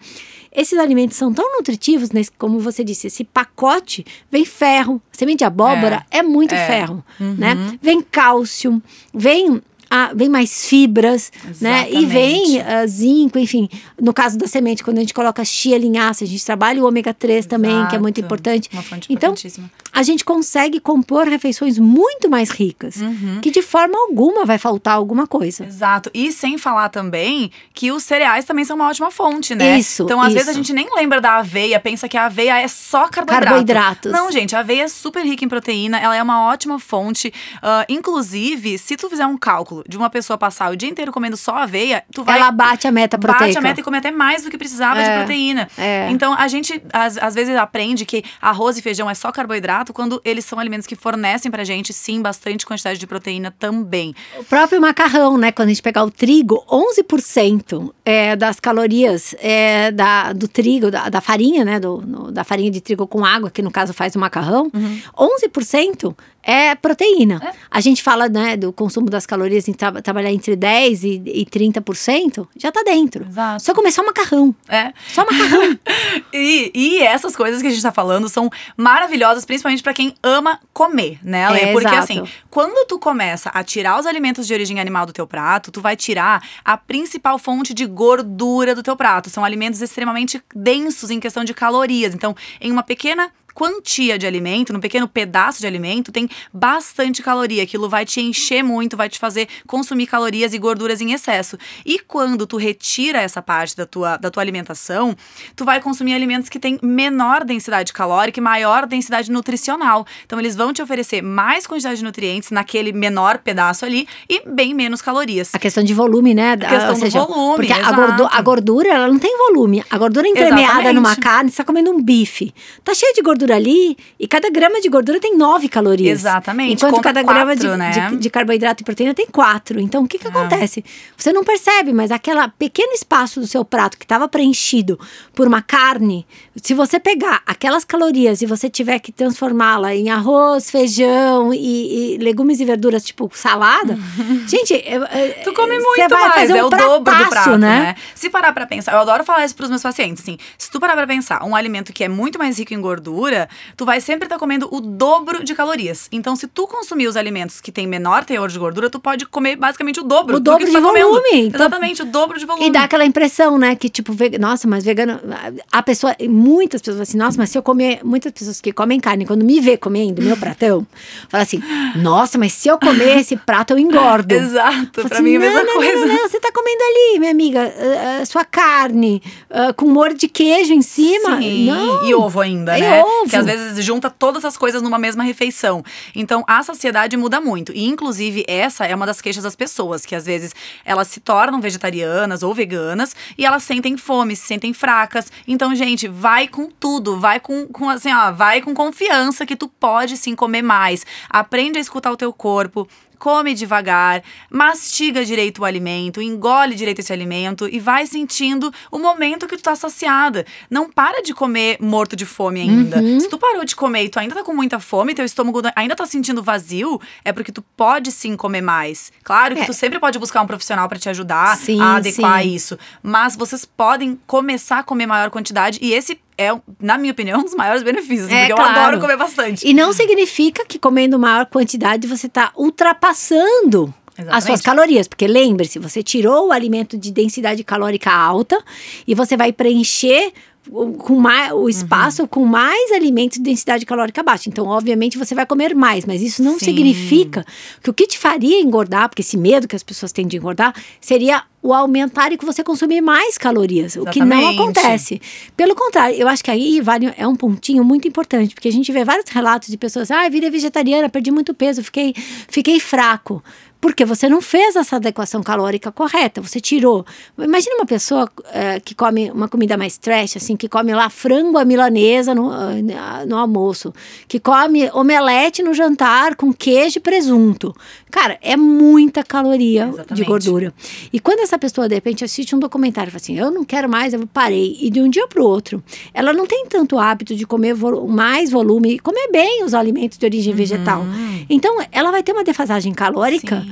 esses alimentos são tão nutritivos, nesse, como você disse, esse pacote vem ferro, semente de abóbora é, é muito é. ferro, né? uhum. né? Vem cálcio, vem ah, vem mais fibras, Exatamente. né? E vem uh, zinco, enfim. No caso da semente, quando a gente coloca chia, linhaça, a gente trabalha o ômega 3 Exato. também, que é muito importante. Uma fonte então, a gente consegue compor refeições muito mais ricas, uhum. que de forma alguma vai faltar alguma coisa. Exato. E sem falar também que os cereais também são uma ótima fonte, né? Isso. Então, às isso. vezes a gente nem lembra da aveia, pensa que a aveia é só carboidrato. Carboidratos. Não, gente, a aveia é super rica em proteína, ela é uma ótima fonte. Uh, inclusive, se tu fizer um cálculo de uma pessoa passar o dia inteiro comendo só aveia, tu vai. Ela bate a meta proteica. Bate a meta e come até mais do que precisava é, de proteína. É. Então a gente às, às vezes aprende que arroz e feijão é só carboidrato quando eles são alimentos que fornecem pra gente, sim, bastante quantidade de proteína também. O próprio macarrão, né? Quando a gente pegar o trigo, 11% é, das calorias é, da, do trigo, da, da farinha, né? Do, no, da farinha de trigo com água, que no caso faz o macarrão, uhum. 11% é proteína. É. A gente fala né, do consumo das calorias em tra trabalhar entre 10% e, e 30%, já tá dentro. Exato. Só comer só macarrão. É. Só macarrão. e, e essas coisas que a gente tá falando são maravilhosas, principalmente para quem ama comer, né? É, Porque exato. assim, quando tu começa a tirar os alimentos de origem animal do teu prato, tu vai tirar a principal fonte de gordura do teu prato. São alimentos extremamente densos em questão de calorias. Então, em uma pequena quantia de alimento, num pequeno pedaço de alimento, tem bastante caloria. Aquilo vai te encher muito, vai te fazer consumir calorias e gorduras em excesso. E quando tu retira essa parte da tua, da tua alimentação, tu vai consumir alimentos que têm menor densidade calórica e maior densidade nutricional. Então, eles vão te oferecer mais quantidade de nutrientes naquele menor pedaço ali e bem menos calorias. A questão de volume, né? A questão Ou seja, do volume, Porque a gordura, a gordura, ela não tem volume. A gordura entremeada Exatamente. numa carne, você tá comendo um bife. Tá cheio de gordura gordura ali e cada grama de gordura tem 9 calorias. Exatamente. Enquanto cada quatro, grama de, né? de, de, carboidrato e proteína tem 4. Então o que, que é. acontece? Você não percebe, mas aquele pequeno espaço do seu prato que estava preenchido por uma carne, se você pegar aquelas calorias e você tiver que transformá-la em arroz, feijão e, e, legumes e verduras, tipo salada, gente. tu come muito mais, um é o dobro do prato, né? né? Se parar pra pensar, eu adoro falar isso pros meus pacientes, assim. Se tu parar pra pensar, um alimento que é muito mais rico em gordura gordura, tu vai sempre estar tá comendo o dobro de calorias. Então, se tu consumir os alimentos que têm menor teor de gordura, tu pode comer basicamente o dobro. O dobro de tá volume. Então, Exatamente, o dobro de volume. E dá aquela impressão, né, que tipo, nossa, mas vegano, a pessoa, muitas pessoas assim, nossa, mas se eu comer, muitas pessoas que comem carne, quando me vê comendo meu pratão, fala assim, nossa, mas se eu comer esse prato, eu engordo. Exato, pra assim, mim é a mesma não, coisa. Não, não, não, você tá comendo ali, minha amiga, uh, uh, sua carne, uh, com molho de queijo em cima. Sim. Não. E ovo ainda, e né? Ovo. Que às vezes junta todas as coisas numa mesma refeição. Então, a saciedade muda muito. E, inclusive, essa é uma das queixas das pessoas, que às vezes elas se tornam vegetarianas ou veganas e elas sentem fome, se sentem fracas. Então, gente, vai com tudo, vai com, com assim, ó, vai com confiança que tu pode sim comer mais. Aprende a escutar o teu corpo come devagar, mastiga direito o alimento, engole direito esse alimento e vai sentindo o momento que tu tá saciada. Não para de comer morto de fome ainda. Uhum. Se tu parou de comer e tu ainda tá com muita fome, teu estômago ainda tá sentindo vazio, é porque tu pode sim comer mais. Claro que é. tu sempre pode buscar um profissional para te ajudar sim, a adequar sim. isso, mas vocês podem começar a comer maior quantidade e esse é, na minha opinião, um dos maiores benefícios. É, porque claro. eu adoro comer bastante. E não significa que comendo maior quantidade você está ultrapassando Exatamente. as suas calorias. Porque lembre-se, você tirou o alimento de densidade calórica alta e você vai preencher com mais, o espaço uhum. com mais alimentos de densidade calórica baixa. Então, obviamente, você vai comer mais, mas isso não Sim. significa que o que te faria engordar, porque esse medo que as pessoas têm de engordar, seria o aumentar e que você consumir mais calorias, Exatamente. o que não acontece. Pelo contrário, eu acho que aí vale, é um pontinho muito importante, porque a gente vê vários relatos de pessoas, ah, virei vegetariana, perdi muito peso, fiquei, fiquei fraco. Porque você não fez essa adequação calórica correta, você tirou. Imagina uma pessoa é, que come uma comida mais trash, assim, que come lá frango à milanesa no, no almoço, que come omelete no jantar com queijo e presunto. Cara, é muita caloria Exatamente. de gordura. E quando essa pessoa, de repente, assiste um documentário e fala assim: eu não quero mais, eu parei. E de um dia para o outro, ela não tem tanto hábito de comer vo mais volume, comer bem os alimentos de origem uhum. vegetal. Então, ela vai ter uma defasagem calórica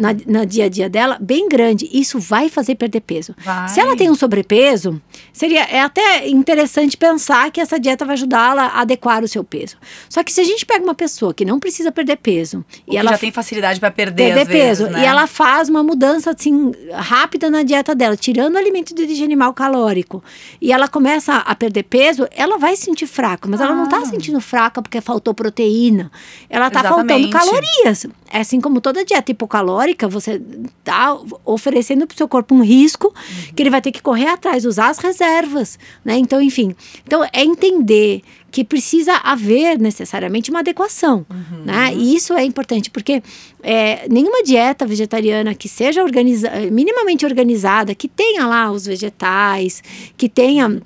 na, na, dia a dia dela bem grande. Isso vai fazer perder peso. Vai. Se ela tem um sobrepeso, seria é até interessante pensar que essa dieta vai ajudá-la a adequar o seu peso. Só que se a gente pega uma pessoa que não precisa perder peso e ela já tem facilidade para perder, perder peso vezes, né? e ela faz uma mudança assim rápida na dieta dela, tirando o alimento de origem animal calórico, e ela começa a perder peso, ela vai se sentir fraca, mas ah. ela não está sentindo fraca porque faltou proteína. Ela está faltando calorias. É assim como toda dieta hipocalórica, você está oferecendo para o seu corpo um risco uhum. que ele vai ter que correr atrás, usar as reservas, né? Então, enfim, então é entender que precisa haver necessariamente uma adequação, uhum. né? E isso é importante porque é, nenhuma dieta vegetariana que seja organiza minimamente organizada, que tenha lá os vegetais, que tenha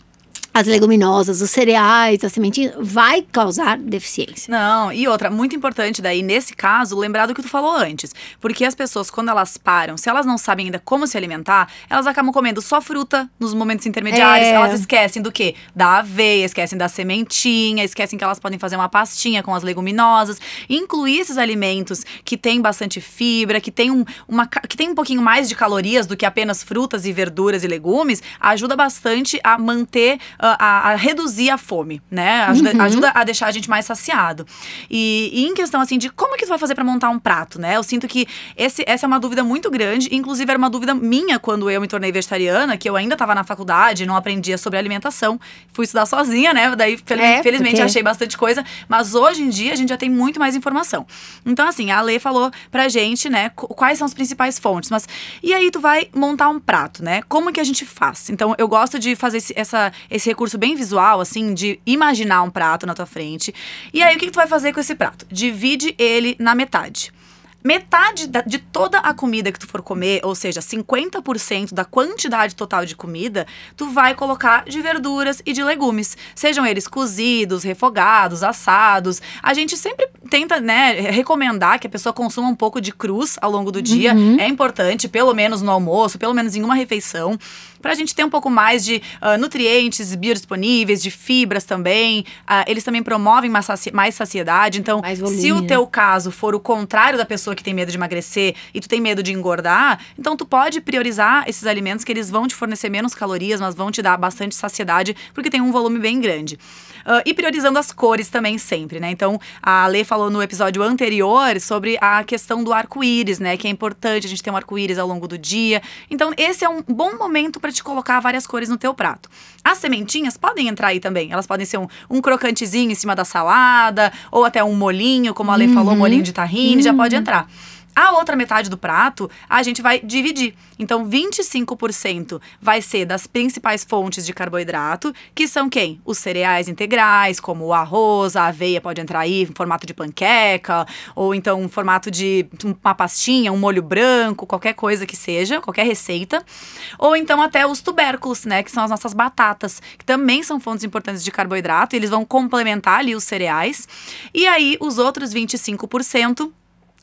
as leguminosas, os cereais, a sementinha, vai causar deficiência. Não, e outra, muito importante daí, nesse caso, lembrar do que tu falou antes. Porque as pessoas, quando elas param, se elas não sabem ainda como se alimentar, elas acabam comendo só fruta nos momentos intermediários. É. Elas esquecem do quê? Da aveia, esquecem da sementinha, esquecem que elas podem fazer uma pastinha com as leguminosas. Incluir esses alimentos que têm bastante fibra, que tem um, uma, que tem um pouquinho mais de calorias do que apenas frutas e verduras e legumes, ajuda bastante a manter a, a reduzir a fome, né? Ajuda, uhum. ajuda, a deixar a gente mais saciado. E, e, em questão, assim, de como que tu vai fazer para montar um prato, né? Eu sinto que esse, essa é uma dúvida muito grande. Inclusive, era uma dúvida minha quando eu me tornei vegetariana, que eu ainda estava na faculdade, não aprendia sobre alimentação. Fui estudar sozinha, né? Daí, é, felizmente, porque... achei bastante coisa. Mas hoje em dia, a gente já tem muito mais informação. Então, assim, a Lê falou pra gente, né, quais são as principais fontes. Mas, e aí tu vai montar um prato, né? Como que a gente faz? Então, eu gosto de fazer esse, essa, esse recurso bem visual, assim, de imaginar um prato na tua frente. E aí, o que, que tu vai fazer com esse prato? Divide ele na metade metade da, de toda a comida que tu for comer, ou seja, 50% da quantidade total de comida, tu vai colocar de verduras e de legumes. Sejam eles cozidos, refogados, assados. A gente sempre tenta, né, recomendar que a pessoa consuma um pouco de cruz ao longo do dia. Uhum. É importante, pelo menos no almoço, pelo menos em uma refeição para a gente ter um pouco mais de uh, nutrientes biodisponíveis, de fibras também. Uh, eles também promovem mais, saci mais saciedade. Então, volume, se o teu caso for o contrário da pessoa pessoa que tem medo de emagrecer e tu tem medo de engordar, então tu pode priorizar esses alimentos que eles vão te fornecer menos calorias, mas vão te dar bastante saciedade, porque tem um volume bem grande. Uh, e priorizando as cores também sempre, né? Então, a Lê falou no episódio anterior sobre a questão do arco-íris, né? Que é importante a gente ter um arco-íris ao longo do dia. Então, esse é um bom momento para te colocar várias cores no teu prato. As sementinhas podem entrar aí também. Elas podem ser um, um crocantezinho em cima da salada, ou até um molinho, como a Lê uhum. falou, molinho de tahine, uhum. já pode uhum. entrar. A outra metade do prato, a gente vai dividir. Então, 25% vai ser das principais fontes de carboidrato, que são quem? Os cereais integrais, como o arroz, a aveia pode entrar aí em formato de panqueca, ou então em formato de uma pastinha, um molho branco, qualquer coisa que seja, qualquer receita. Ou então até os tubérculos, né, que são as nossas batatas, que também são fontes importantes de carboidrato, e eles vão complementar ali os cereais. E aí, os outros 25%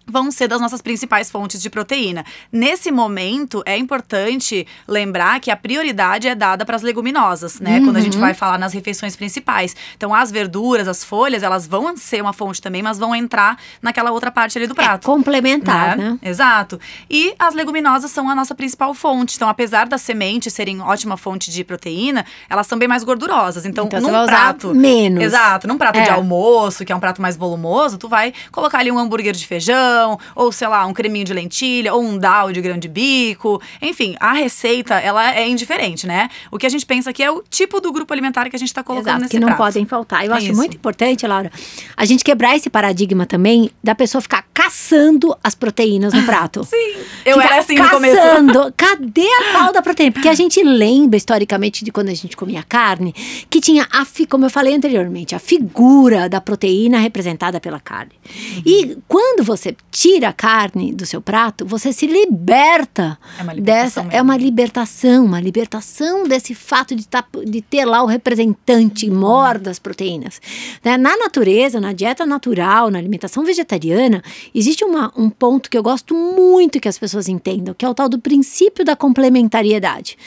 vão ser das nossas principais fontes de proteína. Nesse momento, é importante lembrar que a prioridade é dada para as leguminosas, né? Uhum. Quando a gente uhum. vai falar nas refeições principais. Então, as verduras, as folhas, elas vão ser uma fonte também, mas vão entrar naquela outra parte ali do é prato. É complementar, né? né? Exato. E as leguminosas são a nossa principal fonte. Então, apesar das sementes serem ótima fonte de proteína, elas são bem mais gordurosas. Então, então num prato menos. Exato, num prato é. de almoço, que é um prato mais volumoso, tu vai colocar ali um hambúrguer de feijão ou sei lá, um creminho de lentilha, ou um dal de grão de bico. Enfim, a receita, ela é indiferente, né? O que a gente pensa aqui é o tipo do grupo alimentar que a gente está colocando Exato, nesse que não prato. podem faltar. Eu é acho isso. muito importante, Laura, a gente quebrar esse paradigma também da pessoa ficar caçando as proteínas no prato. Sim, eu Ficar era assim caçando. no começo. Cadê a tal da proteína? Porque a gente lembra historicamente de quando a gente comia carne, que tinha a, como eu falei anteriormente, a figura da proteína representada pela carne. Uhum. E quando você tira a carne do seu prato, você se liberta é uma dessa. Mesmo. É uma libertação, uma libertação desse fato de, tá, de ter lá o representante mor das proteínas. Né? Na natureza, na dieta natural, na alimentação vegetariana, existe uma, um ponto que eu gosto muito que as pessoas entendam, que é o tal do princípio da complementariedade.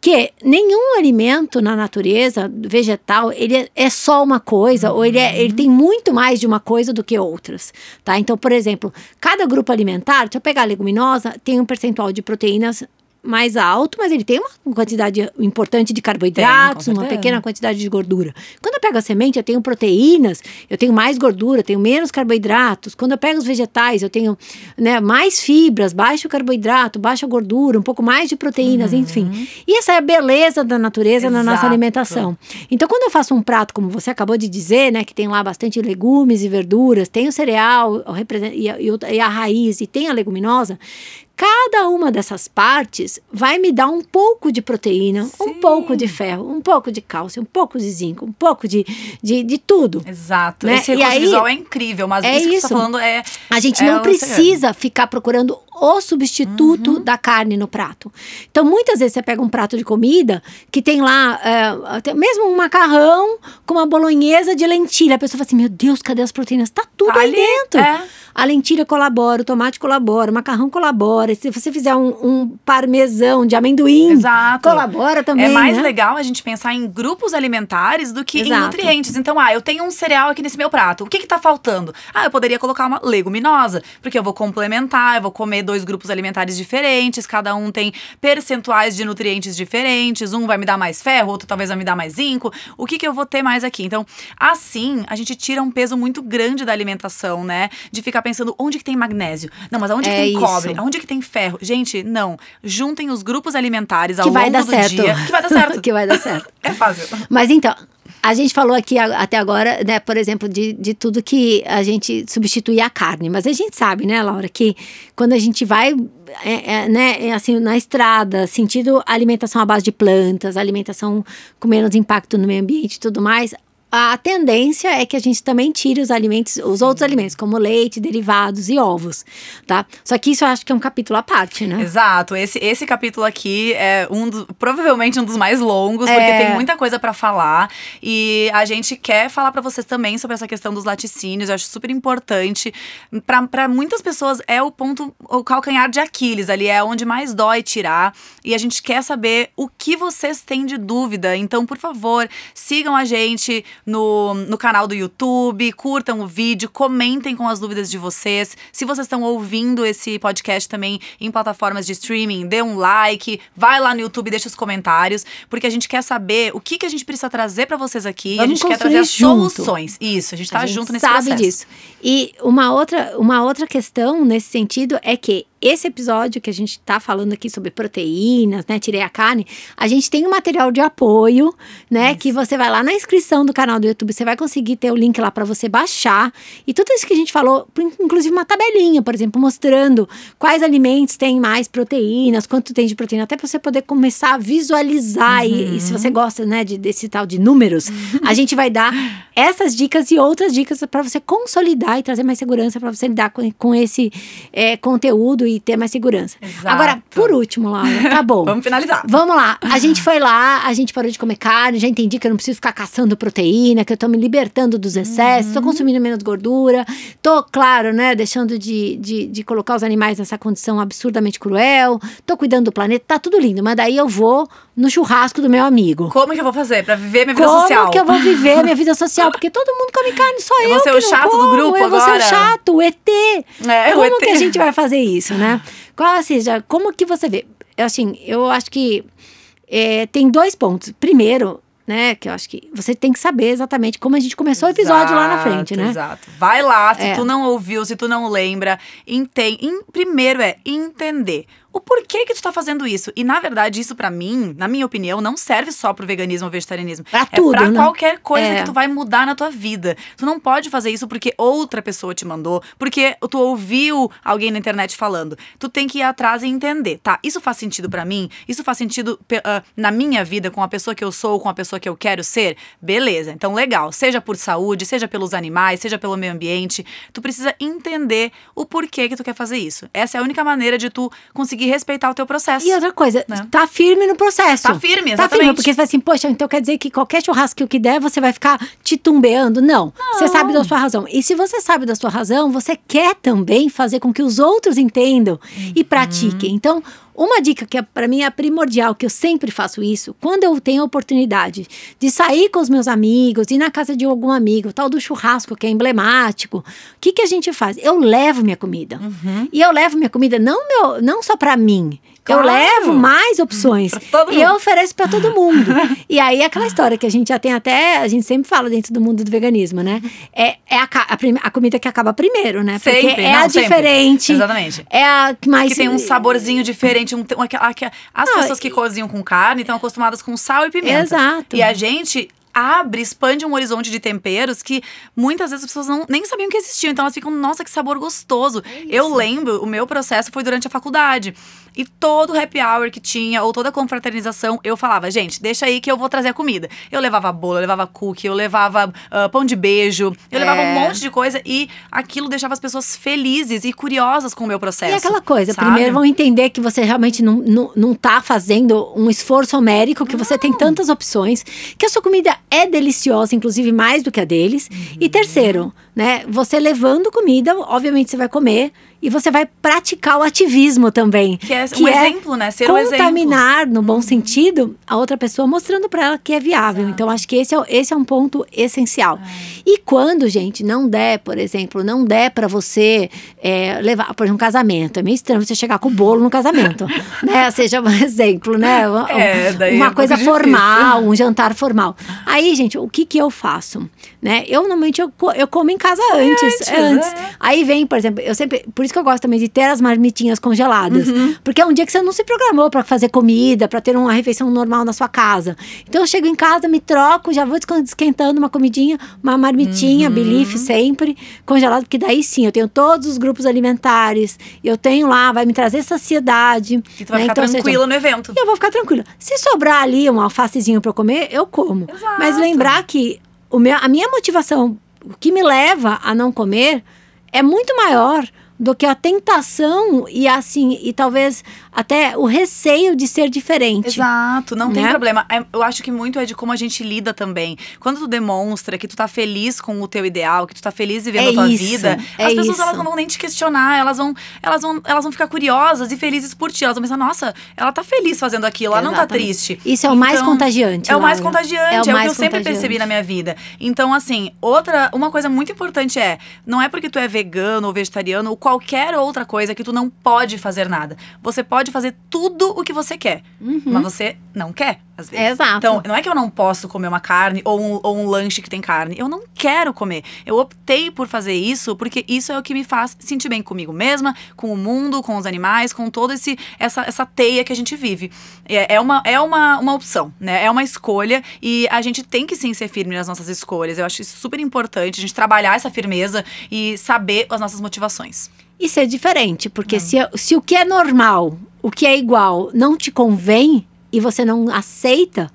Que nenhum alimento na natureza vegetal, ele é, é só uma coisa, uhum. ou ele, é, ele tem muito mais de uma coisa do que outras. Tá? Então, por exemplo, cada grupo alimentar, se eu pegar a leguminosa, tem um percentual de proteínas mais alto, mas ele tem uma quantidade importante de carboidratos, tem, uma pequena quantidade de gordura. Quando eu pego a semente, eu tenho proteínas, eu tenho mais gordura, tenho menos carboidratos. Quando eu pego os vegetais, eu tenho né, mais fibras, baixo carboidrato, baixa gordura, um pouco mais de proteínas, uhum. enfim. E essa é a beleza da natureza Exato. na nossa alimentação. Então, quando eu faço um prato, como você acabou de dizer, né, que tem lá bastante legumes e verduras, tem o cereal e a, e a raiz e tem a leguminosa, Cada uma dessas partes vai me dar um pouco de proteína, Sim. um pouco de ferro, um pouco de cálcio, um pouco de zinco, um pouco de, de, de tudo. Exato. Né? Esse recurso visual é incrível, mas é isso que você tá falando é. A gente é não precisa ficar procurando o substituto uhum. da carne no prato. Então, muitas vezes você pega um prato de comida que tem lá, é, até mesmo um macarrão com uma bolonhesa de lentilha. A pessoa fala assim: Meu Deus, cadê as proteínas? Tá tudo tá aí dentro. É. A lentilha colabora, o tomate colabora, o macarrão colabora. Se você fizer um, um parmesão de amendoim, Exato. colabora também. É mais né? legal a gente pensar em grupos alimentares do que Exato. em nutrientes. Então, ah, eu tenho um cereal aqui nesse meu prato. O que que tá faltando? Ah, eu poderia colocar uma leguminosa, porque eu vou complementar, eu vou comer dois grupos alimentares diferentes, cada um tem percentuais de nutrientes diferentes. Um vai me dar mais ferro, outro talvez vai me dar mais zinco. O que que eu vou ter mais aqui? Então, assim, a gente tira um peso muito grande da alimentação, né? De ficar pensando onde que tem magnésio. Não, mas aonde é que tem isso. cobre? Aonde que tem ferro? Gente, não. Juntem os grupos alimentares ao que longo do certo. dia. Que vai dar certo. que vai dar certo. é fácil. Mas então, a gente falou aqui até agora, né, por exemplo, de, de tudo que a gente substitui a carne. Mas a gente sabe, né, Laura, que quando a gente vai, é, é, né, é assim, na estrada, sentindo alimentação à base de plantas, alimentação com menos impacto no meio ambiente e tudo mais, a tendência é que a gente também tire os alimentos, os outros alimentos, como leite, derivados e ovos, tá? Só que isso eu acho que é um capítulo à parte, né? Exato. Esse, esse capítulo aqui é um do, provavelmente um dos mais longos, porque é... tem muita coisa para falar. E a gente quer falar para vocês também sobre essa questão dos laticínios. Eu acho super importante. para muitas pessoas é o ponto, o calcanhar de Aquiles ali, é onde mais dói tirar. E a gente quer saber o que vocês têm de dúvida. Então, por favor, sigam a gente no, no canal do YouTube, curtam o vídeo, comentem com as dúvidas de vocês. Se vocês estão ouvindo esse podcast também em plataformas de streaming, dê um like, vai lá no YouTube, deixa os comentários, porque a gente quer saber o que, que a gente precisa trazer para vocês aqui. Vamos a gente quer trazer as soluções. Isso, a gente tá a gente junto nesse sabe processo. disso. E uma outra, uma outra questão nesse sentido é que esse episódio que a gente está falando aqui sobre proteínas, né? Tirei a carne, a gente tem um material de apoio, né? Isso. Que você vai lá na inscrição do canal do YouTube, você vai conseguir ter o link lá para você baixar. E tudo isso que a gente falou, inclusive uma tabelinha, por exemplo, mostrando quais alimentos têm mais proteínas, quanto tem de proteína, até para você poder começar a visualizar. Uhum. E, e, se você gosta, né, de, desse tal de números, uhum. a gente vai dar essas dicas e outras dicas para você consolidar e trazer mais segurança para você lidar com, com esse é, conteúdo e ter mais segurança. Exato. Agora, por último, Laura, tá bom. Vamos finalizar. Vamos lá. A gente foi lá, a gente parou de comer carne, já entendi que eu não preciso ficar caçando proteína, que eu tô me libertando dos excessos, uhum. tô consumindo menos gordura, tô, claro, né, deixando de, de, de colocar os animais nessa condição absurdamente cruel, tô cuidando do planeta, tá tudo lindo, mas daí eu vou no churrasco do meu amigo. Como que eu vou fazer para viver minha vida Como social? Como que eu vou viver minha vida social? Porque todo mundo come carne, só eu. Eu vou ser o chato como. do grupo eu agora. Eu vou ser o chato, o ET. É, Como o ET. que a gente vai fazer isso, né? Qual seja, como que você vê? Assim, eu acho que é, tem dois pontos. Primeiro, né? Que eu acho que você tem que saber exatamente como a gente começou o episódio lá na frente, né? Exato. Vai lá, se é. tu não ouviu, se tu não lembra, entende. Primeiro é entender o porquê que tu tá fazendo isso. E, na verdade, isso para mim, na minha opinião, não serve só pro veganismo ou vegetarianismo. Pra tudo, É pra né? qualquer coisa É. que tu vai mudar na tua vida. Tu não pode fazer isso porque outra pessoa te mandou, porque tu ouviu alguém na internet falando. Tu tem que ir atrás e entender, tá? Isso faz sentido para mim? Isso faz sentido ah, na minha vida, com a pessoa que eu sou, com a pessoa que eu quero ser? Beleza, então legal. Seja por saúde, seja pelos animais, seja pelo meio ambiente. Tu precisa entender o porquê que tu quer fazer isso. Essa é a única maneira de tu conseguir respeitar o teu processo. E outra coisa, Né? tá firme no processo. Tá firme, Tá firme, exatamente. porque você vai assim, poxa, então quer dizer que qualquer churrasco que der, você vai ficar titubeando? Não. Você sabe da sua razão. E se você sabe da sua razão, você quer também fazer com que os outros entendam Uhum. e pratiquem. Então, uma dica que é, para mim é primordial, que eu sempre faço isso, quando eu tenho a oportunidade de sair com os meus amigos, ir na casa de algum amigo, tal do churrasco que é emblemático, o que, que a gente faz? Eu levo minha comida. Uhum. E eu levo minha comida não, meu, não só para mim. Claro. Eu levo mais opções. E eu ofereço para todo mundo. e aí, aquela história que a gente já tem até, a gente sempre fala dentro do mundo do veganismo, né? É, é a, a, a comida que acaba primeiro, né? Porque Sempre, é não, a sempre. diferente. Exatamente. É a que mais. Que tem um saborzinho diferente. Um, um, aquela- aquela- as Não, pessoas que cozinham com carne estão acostumadas com sal e pimenta. Exato. E a gente abre, expande um horizonte de temperos que muitas vezes as pessoas não, nem sabiam que existiam. Então elas ficam, nossa, que sabor gostoso. Eu lembro, o meu processo foi durante a faculdade. E todo happy hour que tinha, ou toda confraternização, eu falava, gente, deixa aí que eu vou trazer a comida. Eu levava bolo, eu levava cookie, eu levava ah, pão de beijo, eu levava um É. monte de coisa e aquilo deixava as pessoas felizes e curiosas com o meu processo. E aquela coisa, sabe? primeiro vão entender que você realmente não, não, não tá fazendo um esforço homérico, que você tem tantas opções, que a sua comida é deliciosa, inclusive mais do que a deles. E terceiro, né, você levando comida, obviamente você vai comer e você vai praticar o ativismo também. Que é um exemplo, né? Ser um exemplo. contaminar, no bom sentido, a outra pessoa mostrando para ela que é viável. Então, acho que esse é, esse é um ponto essencial. E quando, gente, não der, por exemplo, não der para você é, levar, por exemplo, um casamento. É meio estranho você chegar com o bolo no casamento, né? Seja um exemplo, né? Uma, É, uma é um coisa formal, um jantar formal. Aí, gente, o que que eu faço? Né? Eu, normalmente, eu, eu como em casa antes. Antes, é. Aí vem, por exemplo, eu sempre. Por isso que eu gosto também de ter as marmitinhas congeladas. Uhum. Porque é um dia que você não se programou para fazer comida, para ter uma refeição normal na sua casa. Então eu chego em casa, me troco, já vou esquentando uma comidinha, uma marmitinha, Uhum. bilife sempre, congelado, porque daí sim, eu tenho todos os grupos alimentares, eu tenho lá, vai me trazer saciedade. E tu vai né? ficar Então, ou seja, tranquila no evento. e eu vou ficar tranquila. Se sobrar ali um alfacezinho para eu comer, eu como. Exato. Mas lembrar que o meu, a minha motivação, o que me leva a não comer, é muito maior do que a tentação e assim, e talvez até o receio de ser diferente. Exato, não Né? tem problema. É, Eu acho que muito é de como a gente lida também. Quando tu demonstra que tu tá feliz com o teu ideal, que tu tá feliz vivendo É a tua isso, vida, é as pessoas isso. elas não vão nem te questionar, elas vão, elas vão, elas vão ficar curiosas e felizes por ti. Elas vão pensar, nossa, ela tá feliz fazendo aquilo, ela não tá Exatamente. triste. Isso é o mais Então, contagiante. É o mais Laura. contagiante, é o, que mais eu sempre percebi na minha vida. Então, assim, outra, uma coisa muito importante é, não é porque tu é vegano ou vegetariano ou qualquer outra coisa que tu não pode fazer nada. Você pode fazer tudo o que você quer, mas você não quer, às vezes. Exato. Então, não é que eu não posso comer uma carne ou um, ou um lanche que tem carne. Eu não quero comer. Eu optei por fazer isso porque isso é o que me faz sentir bem comigo mesma, com o mundo, com os animais, com toda essa, essa teia que a gente vive. É, é, uma, é uma, uma opção, né? É uma escolha e a gente tem que sim ser firme nas nossas escolhas. Eu acho isso super importante, a gente trabalhar essa firmeza e saber as nossas motivações. E ser diferente, porque se, se o que é normal, o que é igual, não te convém e você não aceita,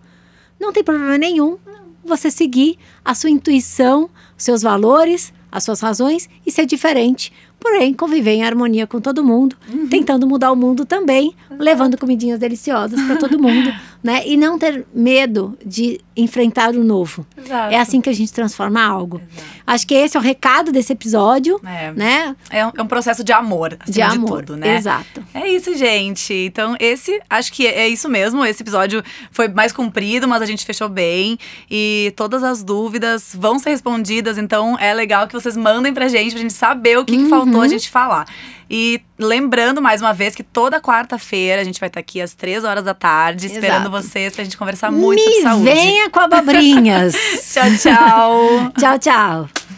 não tem problema nenhum você seguir a sua intuição, seus valores, as suas razões e ser diferente. Porém, conviver em harmonia com todo mundo, Uhum. tentando mudar o mundo também, levando comidinhas deliciosas para todo mundo, né? E não ter medo de enfrentar o novo. Exato. É assim que a gente transforma algo. Acho que esse é o recado desse episódio, É. né? É um, é um processo de amor, acima De amor, tudo, né? exato. É isso, gente. Então, esse, acho que é isso mesmo. Esse episódio foi mais comprido, mas a gente fechou bem. E todas as dúvidas vão ser respondidas. Então, é legal que vocês mandem pra gente, pra gente saber o que, que faltou Uhum. a gente falar. E lembrando mais uma vez que toda quarta-feira a gente vai estar aqui às três horas da tarde, esperando Exato. vocês pra gente conversar muito sobre Me saúde. venha com abobrinhas. Tchau, tchau. tchau, tchau.